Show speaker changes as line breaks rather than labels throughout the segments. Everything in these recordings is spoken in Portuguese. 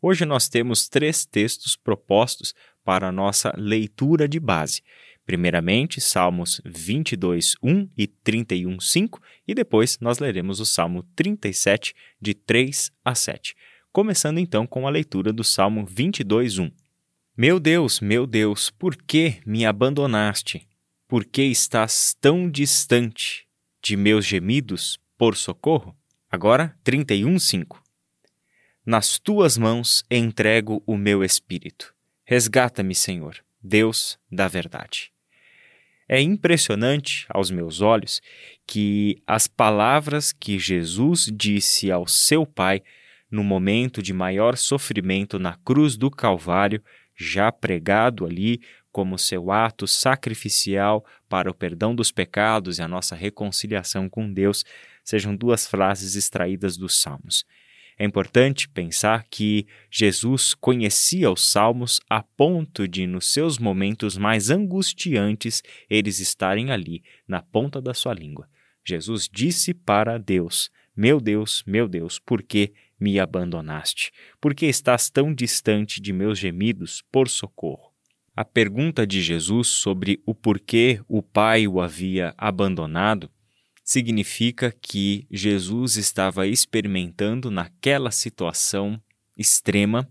Hoje nós temos três textos propostos para a nossa leitura de base. Primeiramente, Salmos 22, 1 e 31, 5, e depois nós leremos o Salmo 37, de 3 a 7. Começando então com a leitura do Salmo 22, 1. Meu Deus, meu Deus, por que me abandonaste? Por que estás tão distante de meus gemidos por socorro? Agora, 31, 5. Nas tuas mãos entrego o meu espírito. Resgata-me, Senhor, Deus da verdade. É impressionante aos meus olhos que as palavras que Jesus disse ao seu Pai no momento de maior sofrimento na cruz do Calvário, já pregado ali como seu ato sacrificial para o perdão dos pecados e a nossa reconciliação com Deus, sejam duas frases extraídas dos Salmos. É importante pensar que Jesus conhecia os Salmos a ponto de, nos seus momentos mais angustiantes, eles estarem ali, na ponta da sua língua. Jesus disse para Deus: Meu Deus, meu Deus, por que me abandonaste? Por que estás tão distante de meus gemidos por socorro? A pergunta de Jesus sobre o porquê o Pai o havia abandonado significa que Jesus estava experimentando naquela situação extrema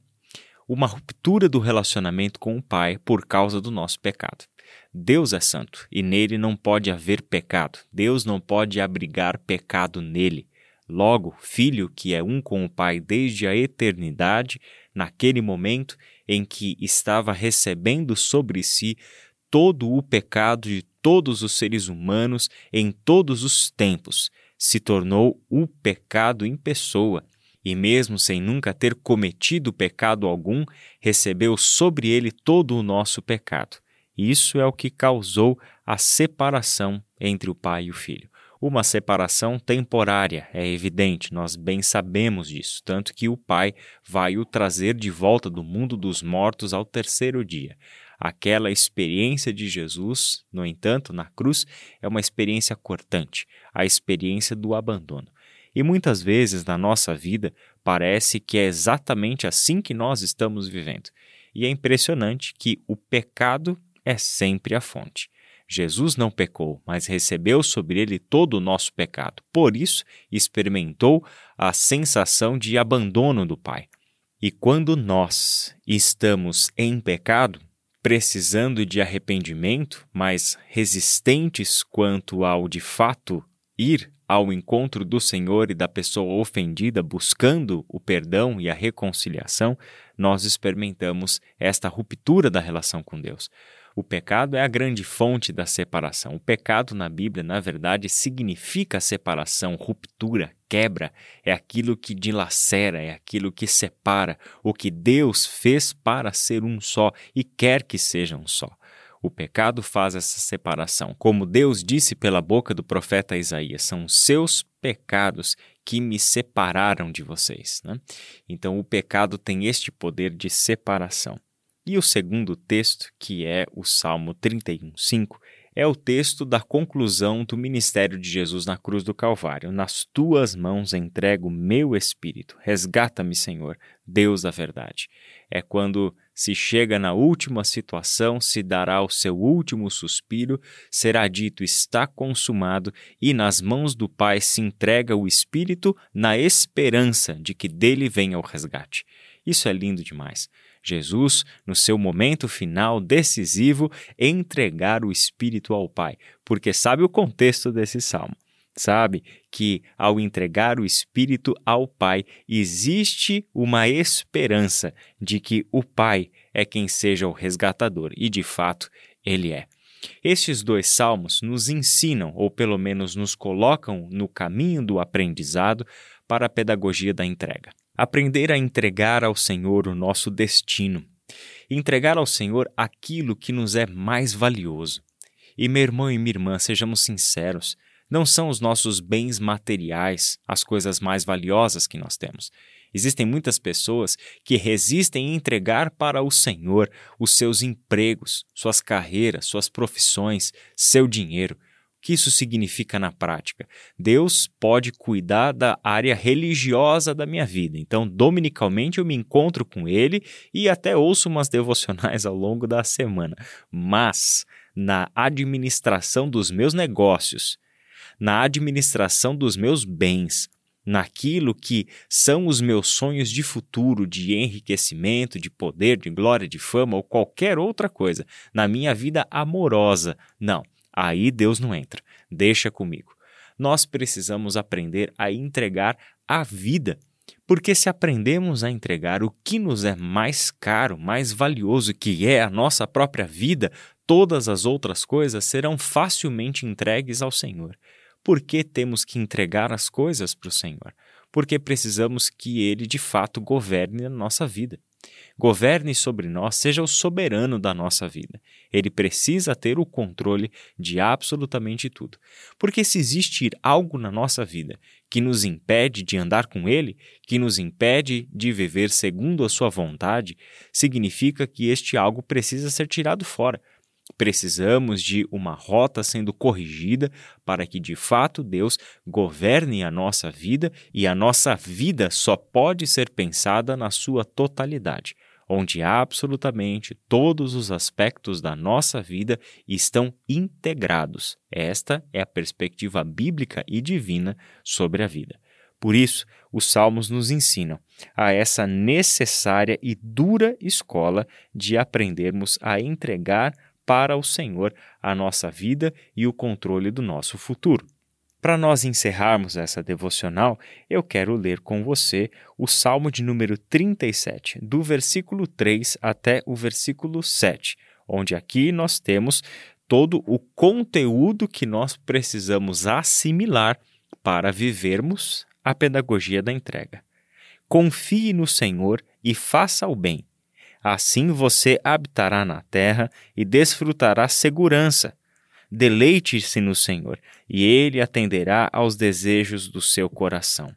uma ruptura do relacionamento com o Pai por causa do nosso pecado. Deus é santo e nele não pode haver pecado. Deus não pode abrigar pecado nele. Logo, filho que é um com o Pai desde a eternidade, naquele momento em que estava recebendo sobre si todo o pecado de todos os seres humanos em todos os tempos, se tornou o pecado em pessoa, e mesmo sem nunca ter cometido pecado algum, recebeu sobre ele todo o nosso pecado. Isso é o que causou a separação entre o pai e o filho. Uma separação temporária, é evidente, nós bem sabemos disso, tanto que o pai vai o trazer de volta do mundo dos mortos ao terceiro dia. Aquela experiência de Jesus, no entanto, na cruz, é uma experiência cortante, a experiência do abandono. E muitas vezes na nossa vida parece que é exatamente assim que nós estamos vivendo. E é impressionante que o pecado é sempre a fonte. Jesus não pecou, mas recebeu sobre ele todo o nosso pecado. Por isso, experimentou a sensação de abandono do Pai. E quando nós estamos em pecado, precisando de arrependimento, mas resistentes quanto ao de fato ir ao encontro do Senhor e da pessoa ofendida, buscando o perdão e a reconciliação, nós experimentamos esta ruptura da relação com Deus. O pecado é a grande fonte da separação. O pecado na Bíblia, na verdade, significa separação, ruptura, quebra. É aquilo que dilacera, é aquilo que separa. O que Deus fez para ser um só e quer que seja um só. O pecado faz essa separação. Como Deus disse pela boca do profeta Isaías, são seus pecados que me separaram de vocês. Né? Então, o pecado tem este poder de separação. E o segundo texto, que é o Salmo 31:5, é o texto da conclusão do ministério de Jesus na cruz do Calvário. Nas tuas mãos entrego meu espírito. Resgata-me, Senhor, Deus da verdade. É quando se chega na última situação, se dará o seu último suspiro, será dito está consumado, e nas mãos do Pai se entrega o espírito na esperança de que dele venha o resgate. Isso é lindo demais. Jesus, no seu momento final decisivo, entregar o Espírito ao Pai, porque sabe o contexto desse salmo. Sabe que ao entregar o Espírito ao Pai, existe uma esperança de que o Pai é quem seja o resgatador, e de fato ele é. Estes dois salmos nos ensinam, ou pelo menos nos colocam no caminho do aprendizado para a pedagogia da entrega. Aprender a entregar ao Senhor o nosso destino, entregar ao Senhor aquilo que nos é mais valioso. E meu irmão e minha irmã, sejamos sinceros, não são os nossos bens materiais as coisas mais valiosas que nós temos. Existem muitas pessoas que resistem em entregar para o Senhor os seus empregos, suas carreiras, suas profissões, seu dinheiro. Que isso significa na prática? Deus pode cuidar da área religiosa da minha vida. Então, dominicalmente eu me encontro com Ele e até ouço umas devocionais ao longo da semana. Mas, na administração dos meus negócios, na administração dos meus bens, naquilo que são os meus sonhos de futuro, de enriquecimento, de poder, de glória, de fama ou qualquer outra coisa, na minha vida amorosa. Não Aí Deus não entra. Deixa comigo. Nós precisamos aprender a entregar a vida. Porque se aprendemos a entregar o que nos é mais caro, mais valioso, que é a nossa própria vida, todas as outras coisas serão facilmente entregues ao Senhor. Por que temos que entregar as coisas para o Senhor? Porque precisamos que Ele de fato governe a nossa vida governe sobre nós, seja o soberano da nossa vida. Ele precisa ter o controle de absolutamente tudo. Porque se existir algo na nossa vida que nos impede de andar com Ele, que nos impede de viver segundo a Sua vontade, significa que este algo precisa ser tirado fora. Precisamos de uma rota sendo corrigida para que de fato Deus governe a nossa vida e a nossa vida só pode ser pensada na sua totalidade, onde absolutamente todos os aspectos da nossa vida estão integrados. Esta é a perspectiva bíblica e divina sobre a vida. Por isso, os Salmos nos ensinam a essa necessária e dura escola de aprendermos a entregar para o Senhor a nossa vida e o controle do nosso futuro. Para nós encerrarmos essa devocional, eu quero ler com você o Salmo de número 37, do versículo 3 até o versículo 7, onde aqui nós temos todo o conteúdo que nós precisamos assimilar para vivermos a pedagogia da entrega. Confie no Senhor e faça o bem Assim você habitará na terra e desfrutará segurança. Deleite-se no Senhor, e Ele atenderá aos desejos do seu coração.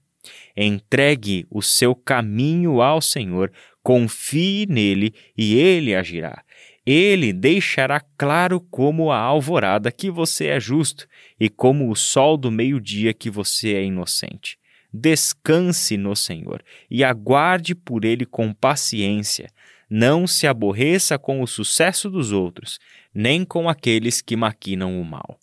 Entregue o seu caminho ao Senhor, confie nele e ele agirá. Ele deixará claro como a alvorada que você é justo e como o sol do meio-dia que você é inocente. Descanse no Senhor e aguarde por ele com paciência. Não se aborreça com o sucesso dos outros, nem com aqueles que maquinam o mal.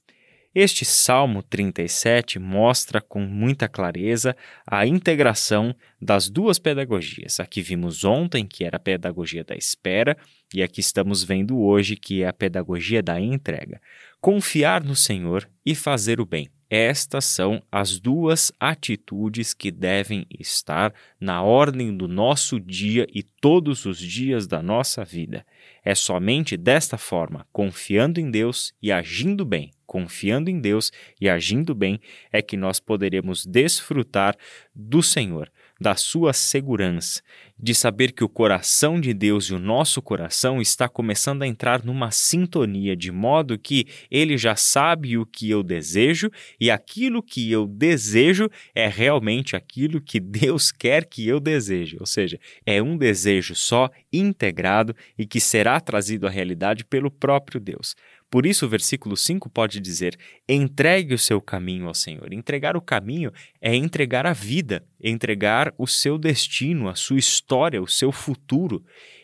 Este Salmo 37 mostra com muita clareza a integração das duas pedagogias. A que vimos ontem, que era a pedagogia da espera, e a que estamos vendo hoje, que é a pedagogia da entrega. Confiar no Senhor e fazer o bem. Estas são as duas atitudes que devem estar na ordem do nosso dia e todos os dias da nossa vida. É somente desta forma, confiando em Deus e agindo bem, confiando em Deus e agindo bem, é que nós poderemos desfrutar do Senhor, da sua segurança, de saber que o coração de Deus e o nosso coração está começando a entrar numa sintonia, de modo que ele já sabe o que eu desejo e aquilo que eu desejo é realmente aquilo que Deus quer que eu deseje, ou seja, é um desejo só, integrado e que será trazido à realidade pelo próprio Deus. Por isso, o versículo 5 pode dizer: entregue o seu caminho ao Senhor. Entregar o caminho é entregar a vida, entregar o seu destino, a sua história, o seu futuro.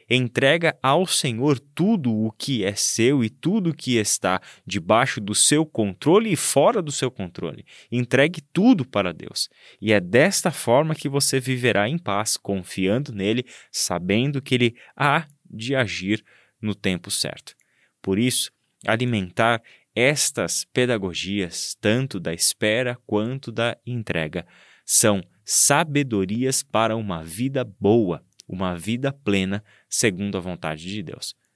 Entrega ao Senhor tudo o que é seu e tudo o que está debaixo do seu controle e fora do seu controle. Entregue tudo para Deus. E é desta forma que você viverá em paz, confiando nele, sabendo que ele há de agir no tempo certo. Por isso, alimentar estas pedagogias, tanto da espera quanto da entrega, são sabedorias para uma vida boa, uma vida plena, segundo a vontade de Deus.